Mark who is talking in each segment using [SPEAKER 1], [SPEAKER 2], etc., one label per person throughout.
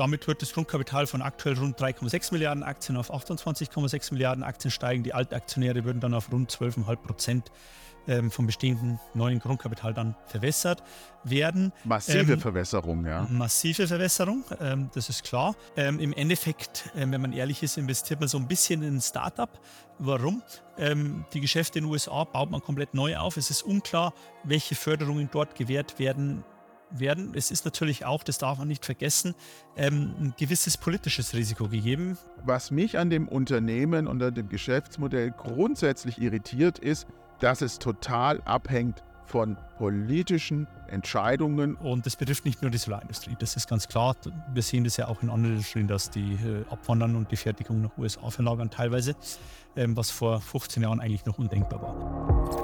[SPEAKER 1] damit wird das Grundkapital von aktuell rund 3,6 Milliarden Aktien auf 28,6 Milliarden Aktien steigen. Die Altaktionäre würden dann auf rund 12,5 Prozent ähm, vom bestehenden neuen Grundkapital dann verwässert werden.
[SPEAKER 2] Massive ähm, Verwässerung, ja.
[SPEAKER 1] Massive Verwässerung, ähm, das ist klar. Ähm, Im Endeffekt, äh, wenn man ehrlich ist, investiert man so ein bisschen in ein Startup. Warum? Ähm, die Geschäfte in den USA baut man komplett neu auf. Es ist unklar, welche Förderungen dort gewährt werden werden. Es ist natürlich auch, das darf man nicht vergessen, ähm, ein gewisses politisches Risiko gegeben.
[SPEAKER 2] Was mich an dem Unternehmen und an dem Geschäftsmodell grundsätzlich irritiert, ist, dass es total abhängt von politischen Entscheidungen.
[SPEAKER 1] Und das betrifft nicht nur die Solarindustrie, das ist ganz klar. Wir sehen das ja auch in anderen Industrien, dass die äh, abwandern und die Fertigung nach USA verlagern teilweise, ähm, was vor 15 Jahren eigentlich noch undenkbar war.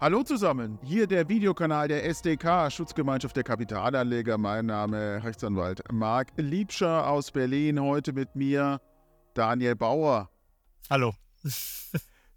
[SPEAKER 2] Hallo zusammen, hier der Videokanal der SDK, Schutzgemeinschaft der Kapitalanleger. Mein Name Rechtsanwalt Marc Liebscher aus Berlin. Heute mit mir Daniel Bauer.
[SPEAKER 1] Hallo.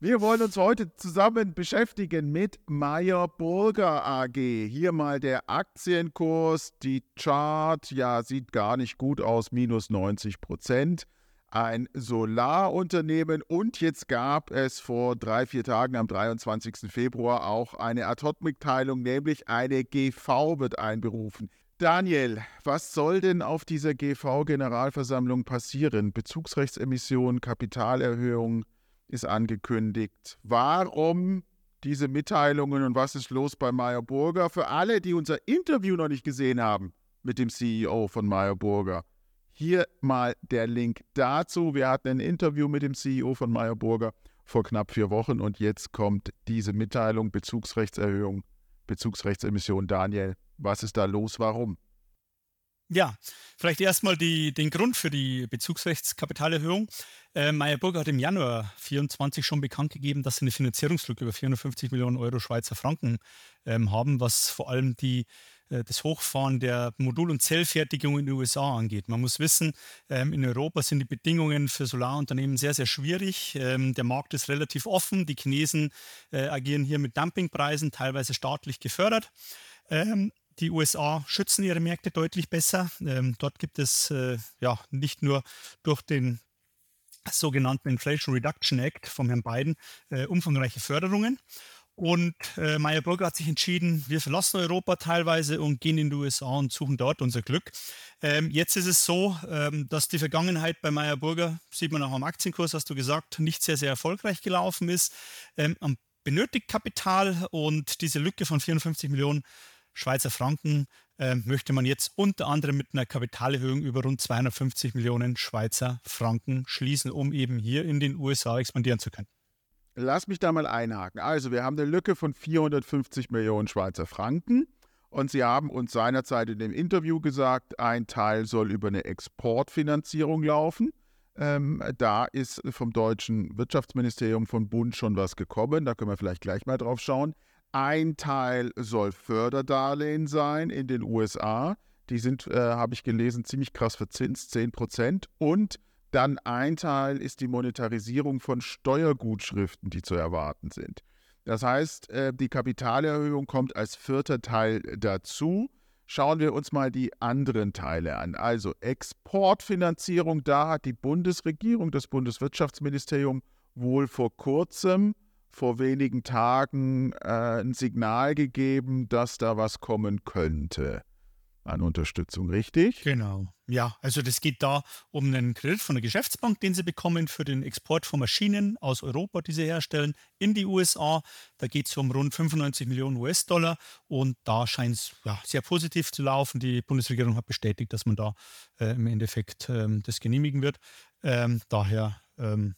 [SPEAKER 2] Wir wollen uns heute zusammen beschäftigen mit Meyer Burger AG. Hier mal der Aktienkurs. Die Chart, ja, sieht gar nicht gut aus, minus 90 Prozent ein Solarunternehmen und jetzt gab es vor drei, vier Tagen am 23. Februar auch eine Ad-Hoc-Mitteilung, nämlich eine GV wird einberufen. Daniel, was soll denn auf dieser GV-Generalversammlung passieren? Bezugsrechtsemission, Kapitalerhöhung ist angekündigt. Warum diese Mitteilungen und was ist los bei Meyer Burger? Für alle, die unser Interview noch nicht gesehen haben mit dem CEO von Meyer Burger, hier mal der Link dazu. Wir hatten ein Interview mit dem CEO von Meyer Burger vor knapp vier Wochen und jetzt kommt diese Mitteilung Bezugsrechtserhöhung, Bezugsrechtsemission. Daniel, was ist da los? Warum?
[SPEAKER 1] Ja, vielleicht erstmal den Grund für die Bezugsrechtskapitalerhöhung. Äh, Meyer Burger hat im Januar 2024 schon bekannt gegeben, dass sie eine Finanzierungslücke über 450 Millionen Euro Schweizer Franken ähm, haben, was vor allem die das Hochfahren der Modul- und Zellfertigung in den USA angeht. Man muss wissen, ähm, in Europa sind die Bedingungen für Solarunternehmen sehr, sehr schwierig. Ähm, der Markt ist relativ offen. Die Chinesen äh, agieren hier mit Dumpingpreisen, teilweise staatlich gefördert. Ähm, die USA schützen ihre Märkte deutlich besser. dort gibt es äh, ja nicht nur durch den sogenannten Inflation Reduction Act von Herrn Biden umfangreiche Förderungen. Und äh, Meyer Burger hat sich entschieden, wir verlassen Europa teilweise und gehen in die USA und suchen dort unser Glück. Ähm, jetzt ist es so, ähm, dass die Vergangenheit bei Meyer Burger, sieht man auch am Aktienkurs, hast du gesagt, nicht sehr, sehr erfolgreich gelaufen ist. Ähm, benötigt Kapital und diese Lücke von 54 Millionen Schweizer Franken äh, möchte man jetzt unter anderem mit einer Kapitalerhöhung über rund 250 Millionen Schweizer Franken schließen, um eben hier in den USA expandieren zu können.
[SPEAKER 2] Lass mich da mal einhaken. Also, wir haben eine Lücke von 450 Millionen Schweizer Franken. Und Sie haben uns seinerzeit in dem Interview gesagt, ein Teil soll über eine Exportfinanzierung laufen. Ähm, da ist vom deutschen Wirtschaftsministerium von Bund schon was gekommen. Da können wir vielleicht gleich mal drauf schauen. Ein Teil soll Förderdarlehen sein in den USA. Die sind, äh, habe ich gelesen, ziemlich krass verzinst, 10 Prozent. Und dann ein Teil ist die Monetarisierung von Steuergutschriften, die zu erwarten sind. Das heißt, äh, die Kapitalerhöhung kommt als vierter Teil dazu. Schauen wir uns mal die anderen Teile an. Also Exportfinanzierung, da hat die Bundesregierung, das Bundeswirtschaftsministerium wohl vor kurzem, vor wenigen Tagen äh, ein Signal gegeben, dass da was kommen könnte an Unterstützung, richtig?
[SPEAKER 1] Genau. Ja, also das geht da um einen Kredit von der Geschäftsbank, den sie bekommen für den Export von Maschinen aus Europa, die sie herstellen, in die USA. Da geht es um rund 95 Millionen US-Dollar und da scheint es ja, sehr positiv zu laufen. Die Bundesregierung hat bestätigt, dass man da äh, im Endeffekt ähm, das genehmigen wird. Ähm, daher ähm,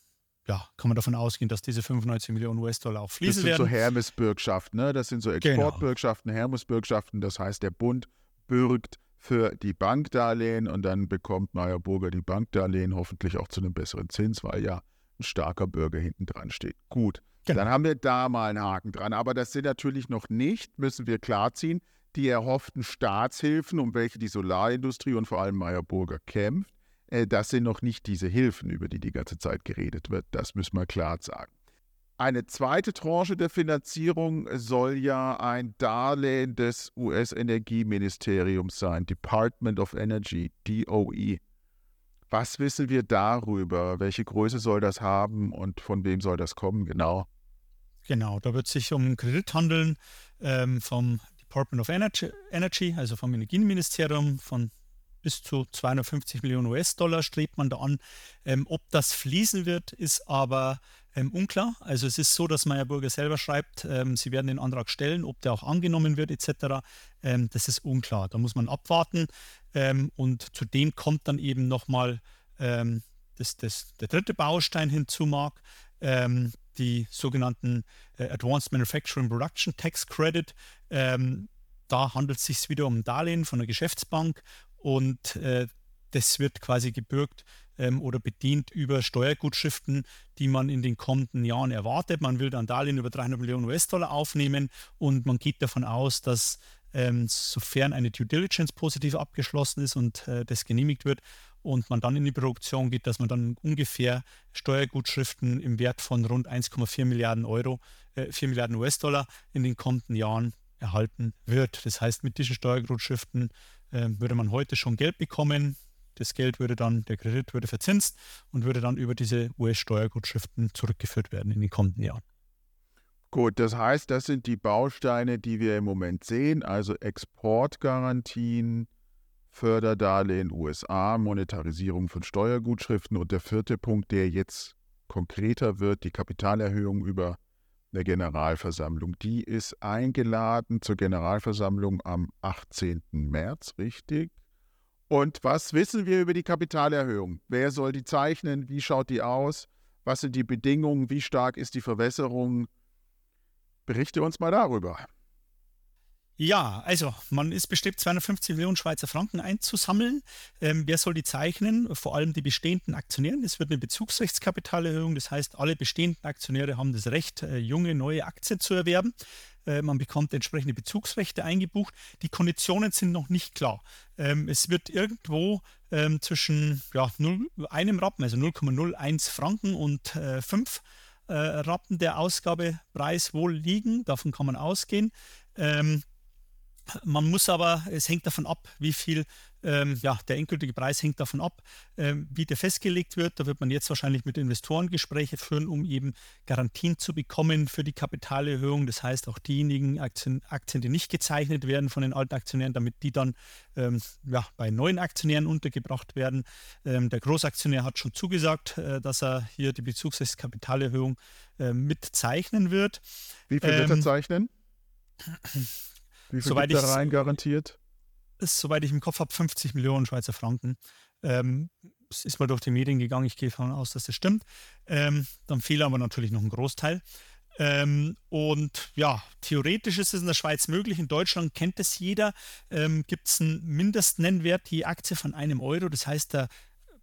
[SPEAKER 1] ja, kann man davon ausgehen, dass diese 95 Millionen US-Dollar auch fließen werden.
[SPEAKER 2] Das sind werden. so Hermes-Bürgschaften, ne? das sind so genau. Exportbürgschaften, genau. Hermes-Bürgschaften. Das heißt, der Bund bürgt für die Bankdarlehen und dann bekommt Meyer Burger die Bankdarlehen hoffentlich auch zu einem besseren Zins, weil ja ein starker Bürger hinten dran steht. Gut, genau. dann haben wir da mal einen Haken dran. Aber das sind natürlich noch nicht, müssen wir klarziehen, die erhofften Staatshilfen, um welche die Solarindustrie und vor allem Meyer Burger kämpft. Äh, das sind noch nicht diese Hilfen, über die die ganze Zeit geredet wird. Das müssen wir klar sagen. Eine zweite Tranche der Finanzierung soll ja ein Darlehen des US-Energieministeriums sein, Department of Energy, DOE. Was wissen wir darüber? Welche Größe soll das haben und von wem soll das kommen genau?
[SPEAKER 1] Genau, da wird es sich um einen Kredit handeln ähm, vom Department of Energy, Energy, also vom Energieministerium, von bis zu 250 Millionen US-Dollar strebt man da an. Ähm, ob das fließen wird, ist aber ähm, unklar. Also es ist so, dass Meyerburger selber schreibt, ähm, sie werden den Antrag stellen, ob der auch angenommen wird etc. Ähm, das ist unklar. Da muss man abwarten. Ähm, und zudem kommt dann eben nochmal ähm, das, das, der dritte Baustein hinzu, Marc, ähm, die sogenannten äh, Advanced Manufacturing Production Tax Credit. da handelt es sich wieder um ein Darlehen von der Geschäftsbank und äh, das wird quasi gebürgt ähm, oder bedient über Steuergutschriften, die man in den kommenden Jahren erwartet. Man will dann Darlehen über 300 Millionen US-Dollar aufnehmen und man geht davon aus, dass ähm, sofern eine Due Diligence positiv abgeschlossen ist und äh, das genehmigt wird und man dann in die Produktion geht, dass man dann ungefähr Steuergutschriften im Wert von rund 1,4 Milliarden Euro, äh, 4 Milliarden US-Dollar in den kommenden Jahren erhalten wird. Das heißt, mit diesen Steuergutschriften äh, würde man heute schon Geld bekommen. Das Geld würde dann, der Kredit würde verzinst und würde dann über diese US-Steuergutschriften zurückgeführt werden in den kommenden Jahren.
[SPEAKER 2] Gut, das heißt, das sind die Bausteine, die wir im Moment sehen, also Exportgarantien, Förderdarlehen USA, Monetarisierung von Steuergutschriften und der vierte Punkt, der jetzt konkreter wird, die Kapitalerhöhung über eine Generalversammlung. Die ist eingeladen zur Generalversammlung am 18. März, richtig? Und was wissen wir über die Kapitalerhöhung? Wer soll die zeichnen? Wie schaut die aus? Was sind die Bedingungen? Wie stark ist die Verwässerung? Berichte uns mal darüber.
[SPEAKER 1] Ja, also man ist bestrebt, 250 Millionen Schweizer Franken einzusammeln. Ähm, wer soll die zeichnen? Vor allem die bestehenden Aktionäre. Es wird eine Bezugsrechtskapitalerhöhung. Das heißt, alle bestehenden Aktionäre haben das Recht, äh, junge, neue Aktien zu erwerben. Äh, man bekommt entsprechende Bezugsrechte eingebucht. Die Konditionen sind noch nicht klar. Ähm, es wird irgendwo ähm, zwischen ja, 0, einem Rappen, also 0,01 Franken und äh, 5 äh, Rappen der Ausgabepreis wohl liegen. Davon kann man ausgehen. Man muss aber, es hängt davon ab, wie viel, ähm, ja, der endgültige Preis hängt davon ab, ähm, wie der festgelegt wird. Da wird man jetzt wahrscheinlich mit Investoren Gespräche führen, um eben Garantien zu bekommen für die Kapitalerhöhung. Das heißt, auch diejenigen Aktien, Aktien die nicht gezeichnet werden von den alten Aktionären, damit die dann ähm, ja, bei neuen Aktionären untergebracht werden. Ähm, der Großaktionär hat schon zugesagt, äh, dass er hier die Bezugskapitalerhöhung äh, mitzeichnen wird.
[SPEAKER 2] Wie viel wird er ähm, zeichnen? Wie viel soweit gibt da rein garantiert?
[SPEAKER 1] Ist, soweit ich im Kopf habe, 50 Millionen Schweizer Franken. Ähm, es ist mal durch die Medien gegangen, ich gehe davon aus, dass das stimmt. Ähm, dann fehlt aber natürlich noch ein Großteil. Ähm, und ja, theoretisch ist es in der Schweiz möglich. In Deutschland kennt es jeder. Ähm, Gibt es einen Mindestnennwert je Aktie von einem Euro. Das heißt, der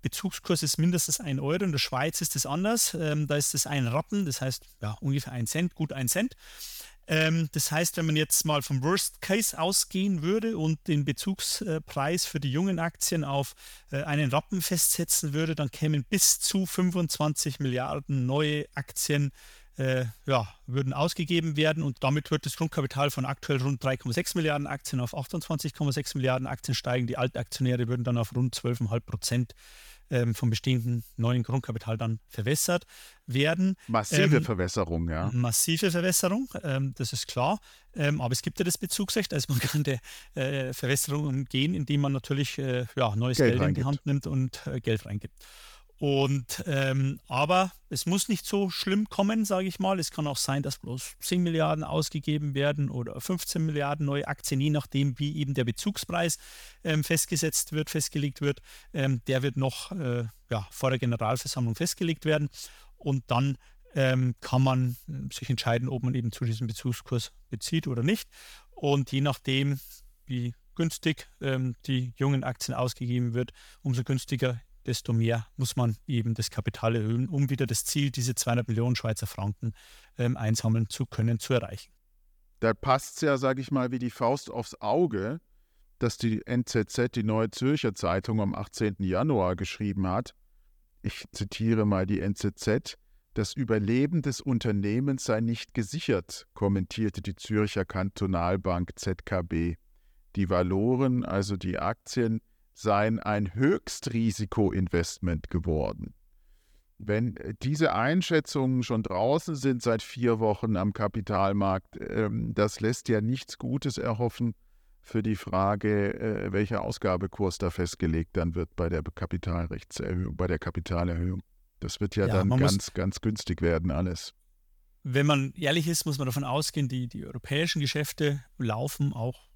[SPEAKER 1] Bezugskurs ist mindestens ein Euro. In der Schweiz ist es anders. Ähm, da ist es ein Rappen, das heißt ja, ungefähr ein Cent, gut ein Cent. Ähm, das heißt, wenn man jetzt mal vom Worst Case ausgehen würde und den Bezugspreis für die jungen Aktien auf äh, einen Rappen festsetzen würde, dann kämen bis zu 25 Milliarden neue Aktien äh, ja, würden ausgegeben werden und damit wird das Grundkapital von aktuell rund 3,6 Milliarden Aktien auf 28,6 Milliarden Aktien steigen. Die Altaktionäre würden dann auf rund 12,5 Prozent ähm, vom bestehenden neuen Grundkapital dann verwässert werden.
[SPEAKER 2] Massive ähm, Verwässerung, ja.
[SPEAKER 1] Massive Verwässerung, ähm, das ist klar. Ähm, aber es gibt ja das Bezugsrecht, also man kann der äh, Verwässerung umgehen, indem man natürlich äh, ja, neues Geld, Geld in die Hand nimmt und äh, Geld reingibt. Und ähm, aber es muss nicht so schlimm kommen, sage ich mal. Es kann auch sein, dass bloß 10 Milliarden ausgegeben werden oder 15 Milliarden neue Aktien, je nachdem, wie eben der Bezugspreis ähm, festgesetzt wird, festgelegt wird. Ähm, der wird noch äh, ja, vor der Generalversammlung festgelegt werden. Und dann ähm, kann man äh, sich entscheiden, ob man eben zu diesem Bezugskurs bezieht oder nicht. Und je nachdem, wie günstig ähm, die jungen Aktien ausgegeben wird, umso günstiger desto mehr muss man eben das Kapital erhöhen, um wieder das Ziel, diese 200 Millionen Schweizer Franken ähm, einsammeln zu können, zu erreichen.
[SPEAKER 2] Da passt es ja, sage ich mal, wie die Faust aufs Auge, dass die NZZ, die Neue Zürcher Zeitung, am 18. Januar geschrieben hat. Ich zitiere mal die NZZ. Das Überleben des Unternehmens sei nicht gesichert, kommentierte die Zürcher Kantonalbank ZKB. Die Valoren, also die Aktien, seien ein Höchstrisikoinvestment geworden. Wenn diese Einschätzungen schon draußen sind seit vier Wochen am Kapitalmarkt, ähm, das lässt ja nichts Gutes erhoffen für die Frage, äh, welcher Ausgabekurs da festgelegt dann wird bei der Kapitalrechtserhöhung, bei der Kapitalerhöhung. Das wird ja, ja dann ganz, ganz günstig werden, alles.
[SPEAKER 1] Wenn man ehrlich ist, muss man davon ausgehen, die, die europäischen Geschäfte laufen auch.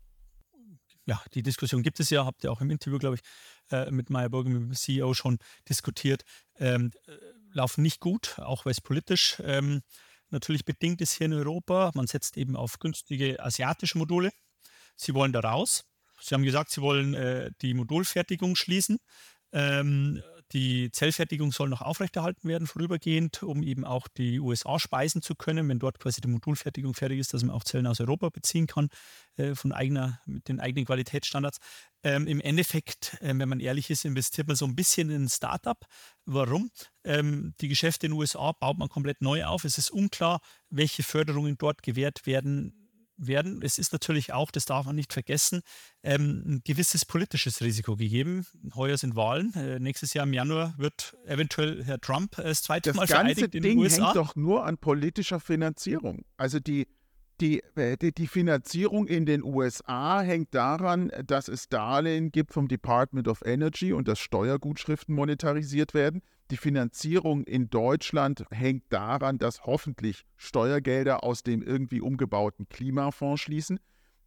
[SPEAKER 1] Ja, die Diskussion gibt es ja, habt ihr auch im Interview, glaube ich, äh, mit Meyer Burger, mit dem CEO schon diskutiert, ähm, äh, laufen nicht gut, auch weil es politisch ähm, natürlich bedingt ist hier in Europa. Man setzt eben auf günstige asiatische Module. Sie wollen da raus. Sie haben gesagt, Sie wollen äh, die Modulfertigung schließen. Ähm, die Zellfertigung soll noch aufrechterhalten werden, vorübergehend, um eben auch die USA speisen zu können, wenn dort quasi die Modulfertigung fertig ist, dass man auch Zellen aus Europa beziehen kann, äh, von eigener, mit den eigenen Qualitätsstandards. Ähm, Im Endeffekt, äh, wenn man ehrlich ist, investiert man so ein bisschen in ein Startup. Warum? Ähm, die Geschäfte in den USA baut man komplett neu auf. Es ist unklar, welche Förderungen dort gewährt werden werden. Es ist natürlich auch, das darf man nicht vergessen, ähm, ein gewisses politisches Risiko gegeben. Heuer sind Wahlen. Äh, nächstes Jahr im Januar wird eventuell Herr Trump das zweite
[SPEAKER 2] das
[SPEAKER 1] Mal
[SPEAKER 2] vereidigt
[SPEAKER 1] in
[SPEAKER 2] den Ding USA. hängt doch nur an politischer Finanzierung. Also die, die, äh, die, die Finanzierung in den USA hängt daran, dass es Darlehen gibt vom Department of Energy und dass Steuergutschriften monetarisiert werden. Die Finanzierung in Deutschland hängt daran, dass hoffentlich Steuergelder aus dem irgendwie umgebauten Klimafonds schließen.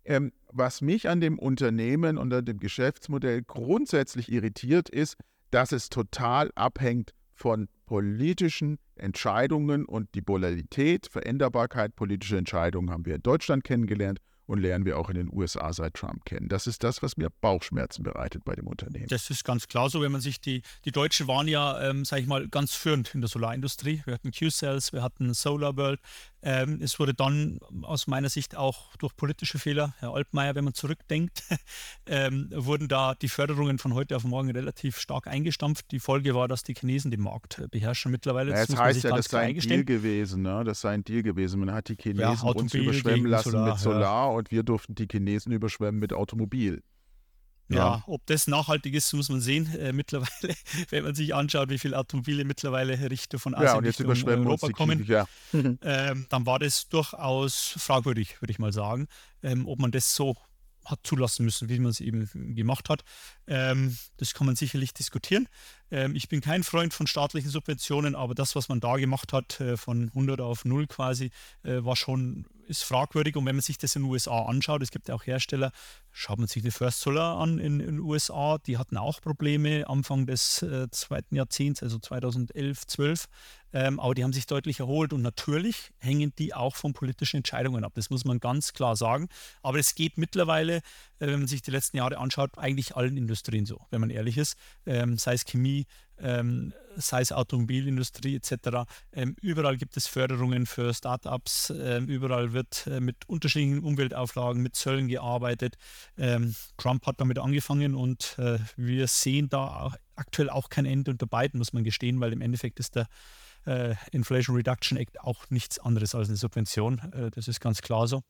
[SPEAKER 2] Ähm, was mich an dem Unternehmen und an dem Geschäftsmodell grundsätzlich irritiert, ist, dass es total abhängt von politischen Entscheidungen und die Polarität, Veränderbarkeit politischer Entscheidungen haben wir in Deutschland kennengelernt und lernen wir auch in den USA seit Trump kennen. Das ist das, was mir Bauchschmerzen bereitet bei dem Unternehmen.
[SPEAKER 1] Das ist ganz klar so, wenn man sich die, die Deutschen waren ja, ähm, sage ich mal, ganz führend in der Solarindustrie. Wir hatten Q-Cells, wir hatten Solar World. Ähm, es wurde dann aus meiner Sicht auch durch politische Fehler, Herr Altmaier, wenn man zurückdenkt, ähm, wurden da die Förderungen von heute auf morgen relativ stark eingestampft. Die Folge war, dass die Chinesen den Markt beherrschen mittlerweile.
[SPEAKER 2] Das, ja, das heißt ja, das sei ein Deal gewesen. Ne? Das sei ein Deal gewesen. Man hat die Chinesen ja, uns überschwemmen lassen Solar, mit Solar ja und wir durften die Chinesen überschwemmen mit Automobil.
[SPEAKER 1] Ja. ja. ob das nachhaltig ist, muss man sehen. Äh, mittlerweile, wenn man sich anschaut, wie viele Automobile mittlerweile Richtung von Asien ja, und jetzt Europa kommen, ja. ähm, dann war das durchaus fragwürdig, würde ich mal sagen, ähm, ob man das so hat zulassen müssen, wie man es eben gemacht hat. Ähm, das kann man sicherlich diskutieren. Ähm, ich bin kein Freund von staatlichen Subventionen, aber das, was man da gemacht hat, äh, von 100 auf 0 quasi, äh, war schon ist fragwürdig. Und wenn man sich das in den USA anschaut, es gibt ja auch Hersteller, schaut man sich die First Solar an in den USA, die hatten auch Probleme Anfang des äh, zweiten Jahrzehnts, also 2011, 12. Ähm, aber die haben sich deutlich erholt und natürlich hängen die auch von politischen Entscheidungen ab. Das muss man ganz klar sagen. Aber es geht mittlerweile, äh, wenn man sich die letzten Jahre anschaut, eigentlich allen Industrien so, wenn man ehrlich ist. Ähm, sei es Chemie, ähm, sei es Automobilindustrie etc. Ähm, überall gibt es Förderungen für Startups, ähm, überall wird äh, mit unterschiedlichen Umweltauflagen, mit Zöllen gearbeitet. Ähm, Trump hat damit angefangen und äh, wir sehen da auch aktuell auch kein Ende unter beiden, muss man gestehen, weil im Endeffekt ist der äh, Inflation Reduction Act auch nichts anderes als eine Subvention. Äh, das ist ganz klar so.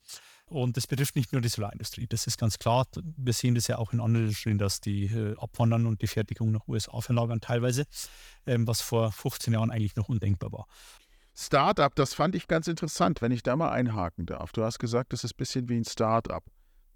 [SPEAKER 1] Und das betrifft nicht nur die Solarindustrie, das ist ganz klar. Wir sehen das ja auch in anderen Industrien, dass die äh, abwandern und die Fertigung nach USA verlagern teilweise, ähm, was vor 15 Jahren eigentlich noch undenkbar war.
[SPEAKER 2] Startup, das fand ich ganz interessant, wenn ich da mal einhaken darf. Du hast gesagt, das ist ein bisschen wie ein Startup.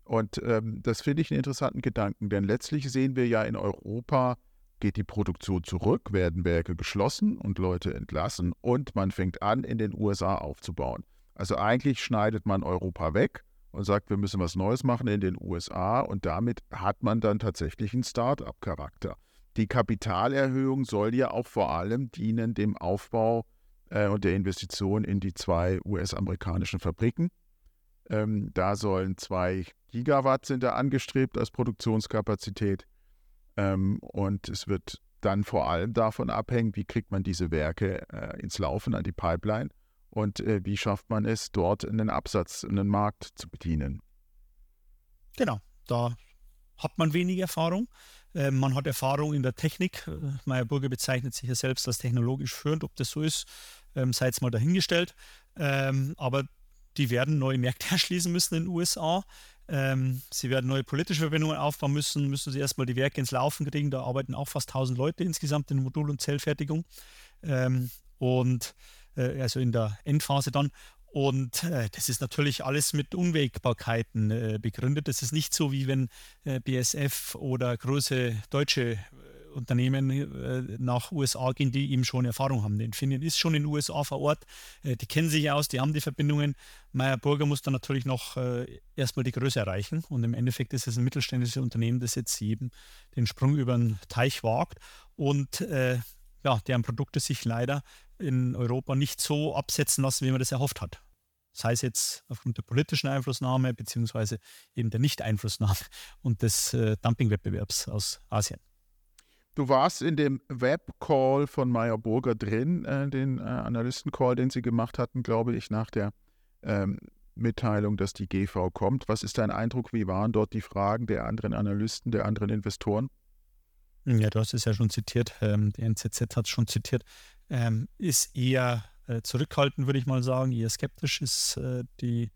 [SPEAKER 2] Und ähm, das finde ich einen interessanten Gedanken, denn letztlich sehen wir ja in Europa, geht die Produktion zurück, werden Werke geschlossen und Leute entlassen und man fängt an, in den USA aufzubauen. Also eigentlich schneidet man Europa weg und sagt, wir müssen was Neues machen in den USA und damit hat man dann tatsächlich einen Start-up-Charakter. Die Kapitalerhöhung soll ja auch vor allem dienen dem Aufbau äh, und der Investition in die zwei US-amerikanischen Fabriken. Ähm, da sollen zwei Gigawatt sind da angestrebt als Produktionskapazität. Ähm, und es wird dann vor allem davon abhängen, wie kriegt man diese Werke äh, ins Laufen an die Pipeline und äh, wie schafft man es, dort einen Absatz, einen Markt zu bedienen.
[SPEAKER 1] Genau, da hat man wenig Erfahrung. Äh, man hat Erfahrung in der Technik. Äh, Meyer Burger bezeichnet sich ja selbst als technologisch führend. Ob das so ist, ähm, sei jetzt mal dahingestellt. Ähm, aber die werden neue Märkte erschließen müssen in den USA. Ähm, sie werden neue politische Verbindungen aufbauen müssen, müssen sie erstmal die Werke ins Laufen kriegen. Da arbeiten auch fast 1000 Leute insgesamt in Modul- und Zellfertigung. Ähm, und äh, also in der Endphase dann. Und äh, das ist natürlich alles mit Unwägbarkeiten äh, begründet. Das ist nicht so, wie wenn äh, BSF oder große deutsche Unternehmen äh, nach USA gehen, die eben schon Erfahrung haben. Infineon ist schon in den USA vor Ort, äh, die kennen sich aus, die haben die Verbindungen. Meyer Burger muss dann natürlich noch erstmal die Größe erreichen. Und im Endeffekt ist es ein mittelständisches Unternehmen, das jetzt eben den Sprung über den Teich wagt und ja, deren Produkte sich leider in Europa nicht so absetzen lassen, wie man das erhofft hat. Sei es jetzt aufgrund der politischen Einflussnahme beziehungsweise eben der Nicht-Einflussnahme und des äh, Dumpingwettbewerbs aus Asien.
[SPEAKER 2] Du warst in dem Webcall von Meyer Burger drin, äh, den äh, Analystencall, den sie gemacht hatten, glaube ich, nach der ähm, Mitteilung, dass die GV kommt. Was ist dein Eindruck? Wie waren dort die Fragen der anderen Analysten, der anderen Investoren?
[SPEAKER 1] Ja, du hast es ja schon zitiert, ähm, die NZZ hat es schon zitiert, ähm, ist eher äh, zurückhaltend, würde ich mal sagen, eher skeptisch ist äh, die,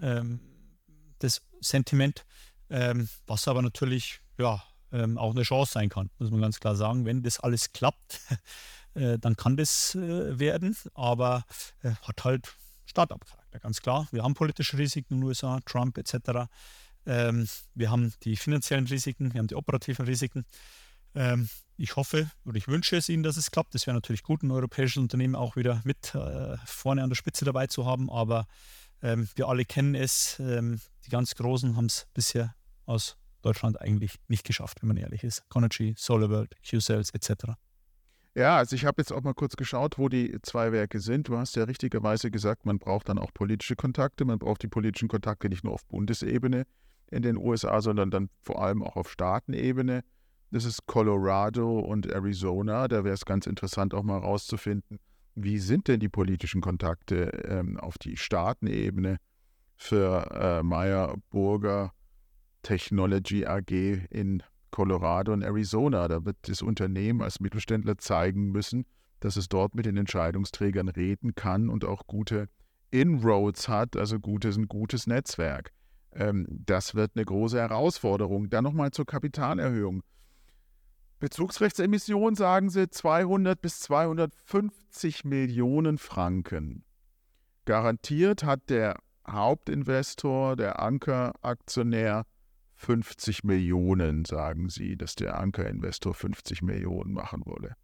[SPEAKER 1] ähm, das Sentiment, ähm, was aber natürlich ja, ähm, auch eine Chance sein kann, muss man ganz klar sagen. Wenn das alles klappt, äh, dann kann das äh, werden, aber äh, hat halt Start-up-Charakter, ganz klar. Wir haben politische Risiken in den USA, Trump etc. Ähm, wir haben die finanziellen Risiken, wir haben die operativen Risiken. Ähm, ich hoffe oder ich wünsche es Ihnen, dass es klappt. Es wäre natürlich gut, ein europäisches Unternehmen auch wieder mit äh, vorne an der Spitze dabei zu haben, aber ähm, wir alle kennen es. Ähm, die ganz Großen haben es bisher aus Deutschland eigentlich nicht geschafft, wenn man ehrlich ist. Conergy, SolarWorld, Q-Cells etc.
[SPEAKER 2] Ja, also ich habe jetzt auch mal kurz geschaut, wo die zwei Werke sind. Du hast ja richtigerweise gesagt, man braucht dann auch politische Kontakte. Man braucht die politischen Kontakte nicht nur auf Bundesebene in den USA, sondern dann vor allem auch auf Staatenebene. Das ist Colorado und Arizona. Da wäre es ganz interessant, auch mal rauszufinden, wie sind denn die politischen Kontakte ähm, auf die Staatenebene für äh, Meyer Burger Technology AG in Colorado und Arizona. Da wird das Unternehmen als Mittelständler zeigen müssen, dass es dort mit den Entscheidungsträgern reden kann und auch gute Inroads hat, also gutes, ein gutes Netzwerk. Ähm, das wird eine große Herausforderung. Dann nochmal zur Kapitalerhöhung. Bezugsrechtsemission sagen sie 200 bis 250 Millionen Franken. Garantiert hat der Hauptinvestor, der Ankeraktionär 50 Millionen, sagen sie, dass der Ankerinvestor 50 Millionen machen wolle.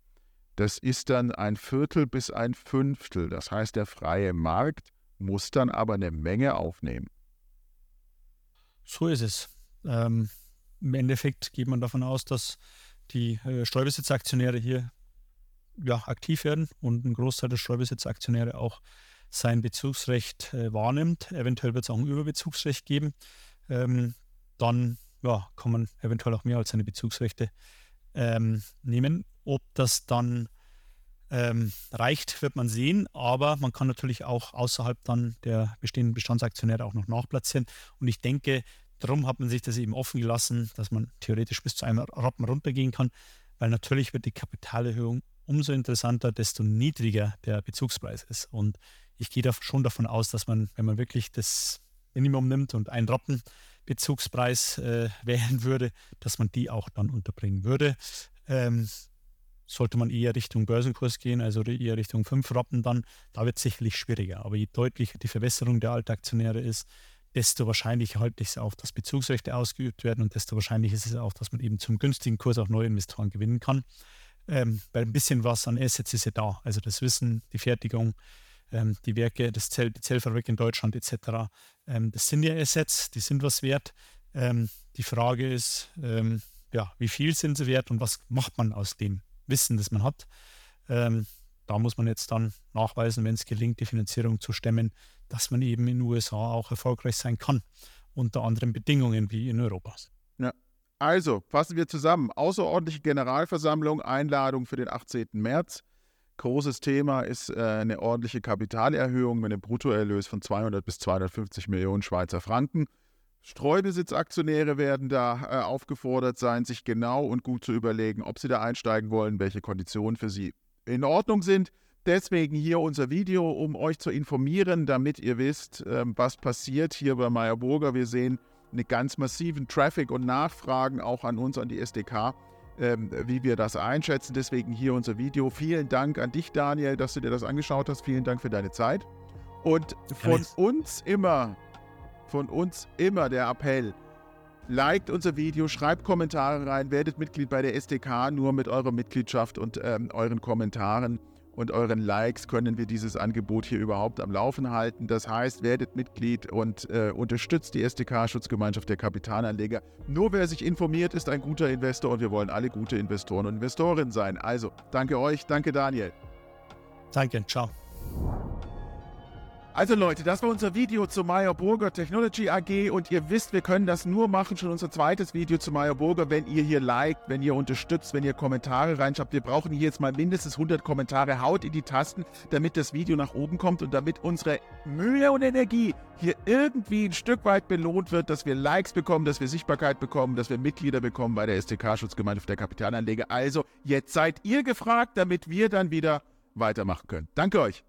[SPEAKER 2] Das ist dann ein Viertel bis ein Fünftel. Das heißt, der freie Markt muss dann aber eine Menge aufnehmen.
[SPEAKER 1] So ist es. Ähm, Im Endeffekt geht man davon aus, dass die äh, Streubesitzaktionäre hier ja, aktiv werden und ein Großteil der Streubesitzaktionäre auch sein Bezugsrecht äh, wahrnimmt. Eventuell wird es auch ein Überbezugsrecht geben. Ähm, dann ja, kann man eventuell auch mehr als seine Bezugsrechte ähm, nehmen. Ob das dann ähm, reicht, wird man sehen, aber man kann natürlich auch außerhalb dann der bestehenden Bestandsaktionäre auch noch nachplatzieren. Und ich denke, Darum hat man sich das eben offen gelassen, dass man theoretisch bis zu einem Rappen runtergehen kann, weil natürlich wird die Kapitalerhöhung umso interessanter, desto niedriger der Bezugspreis ist. Und ich gehe da schon davon aus, dass man, wenn man wirklich das Minimum nimmt und einen Rappen Bezugspreis äh, wählen würde, dass man die auch dann unterbringen würde. Ähm, sollte man eher Richtung Börsenkurs gehen, also eher Richtung 5 Rappen dann, da wird es sicherlich schwieriger. Aber je deutlicher die Verwässerung der Altaktionäre ist, desto wahrscheinlicher halte ich es auch, dass Bezugsrechte ausgeübt werden und desto wahrscheinlicher ist es auch, dass man eben zum günstigen Kurs auch neue Investoren gewinnen kann. Ähm, weil ein bisschen was an Assets ist ja da. Also das Wissen, die Fertigung, ähm, die Werke, das Zell, die Zellfabrik in Deutschland etc. Ähm, das sind ja Assets, die sind was wert. Ähm, die Frage ist, ähm, ja, wie viel sind sie wert und was macht man aus dem Wissen, das man hat? Ähm, da muss man jetzt dann nachweisen, wenn es gelingt, die Finanzierung zu stemmen, dass man eben in den USA auch erfolgreich sein kann, unter anderen Bedingungen wie in Europa.
[SPEAKER 2] Ja. Also, fassen wir zusammen. Außerordentliche Generalversammlung, Einladung für den 18. März. Großes Thema ist äh, eine ordentliche Kapitalerhöhung mit einem Bruttoerlös von 200 bis 250 Millionen Schweizer Franken. Streubesitzaktionäre werden da äh, aufgefordert sein, sich genau und gut zu überlegen, ob sie da einsteigen wollen, welche Konditionen für sie in Ordnung sind. Deswegen hier unser Video, um euch zu informieren, damit ihr wisst, äh, was passiert hier bei Meyer Burger. Wir sehen einen ganz massiven Traffic und Nachfragen auch an uns, an die SDK, äh, wie wir das einschätzen. Deswegen hier unser Video. Vielen Dank an dich, Daniel, dass du dir das angeschaut hast. Vielen Dank für deine Zeit. Und von uns immer von uns immer der Appell. Liked unser Video, schreibt Kommentare rein, werdet Mitglied bei der SDK. Nur mit eurer Mitgliedschaft und ähm, euren Kommentaren und euren Likes können wir dieses Angebot hier überhaupt am Laufen halten. Das heißt, werdet Mitglied und äh, unterstützt die SDK-Schutzgemeinschaft der Kapitalanleger. Nur wer sich informiert, ist ein guter Investor und wir wollen alle gute Investoren und Investorinnen sein. Also, danke euch, danke Daniel.
[SPEAKER 1] Danke, ciao.
[SPEAKER 2] Also Leute, das war unser Video zu Meyer Burger Technology AG und ihr wisst, wir können das nur machen, schon unser zweites Video zu Meyer Burger, wenn ihr hier liked, wenn ihr unterstützt, wenn ihr Kommentare reinschreibt. Wir brauchen hier jetzt mal mindestens 100 Kommentare, haut in die Tasten, damit das Video nach oben kommt und damit unsere Mühe und Energie hier irgendwie ein Stück weit belohnt wird, dass wir Likes bekommen, dass wir Sichtbarkeit bekommen, dass wir Mitglieder bekommen bei der STK-Schutzgemeinschaft der Kapitalanleger. Also jetzt seid ihr gefragt, damit wir dann wieder weitermachen können. Danke euch.